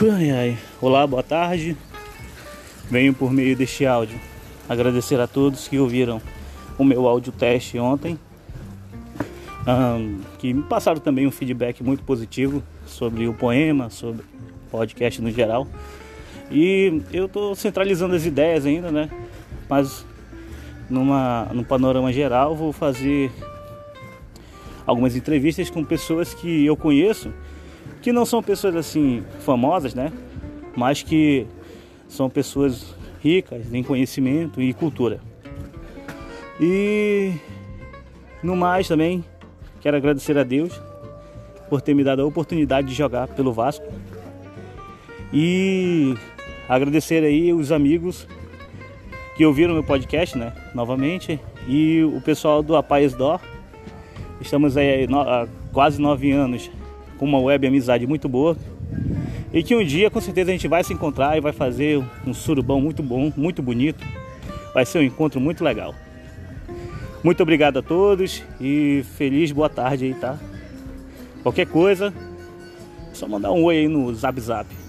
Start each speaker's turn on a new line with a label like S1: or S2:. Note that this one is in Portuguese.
S1: Ai, ai. Olá, boa tarde. Venho por meio deste áudio agradecer a todos que ouviram o meu áudio teste ontem, um, que me passaram também um feedback muito positivo sobre o poema, sobre o podcast no geral. E eu estou centralizando as ideias ainda, né? Mas numa, num panorama geral vou fazer algumas entrevistas com pessoas que eu conheço que não são pessoas assim famosas, né? Mas que são pessoas ricas em conhecimento e cultura. E no mais também quero agradecer a Deus por ter me dado a oportunidade de jogar pelo Vasco. E agradecer aí os amigos que ouviram meu podcast, né? Novamente. E o pessoal do Apais Dó. Estamos aí há quase nove anos com uma web amizade muito boa. E que um dia com certeza a gente vai se encontrar e vai fazer um surubão muito bom, muito bonito. Vai ser um encontro muito legal. Muito obrigado a todos e feliz boa tarde aí, tá? Qualquer coisa, só mandar um oi aí no Zap Zap.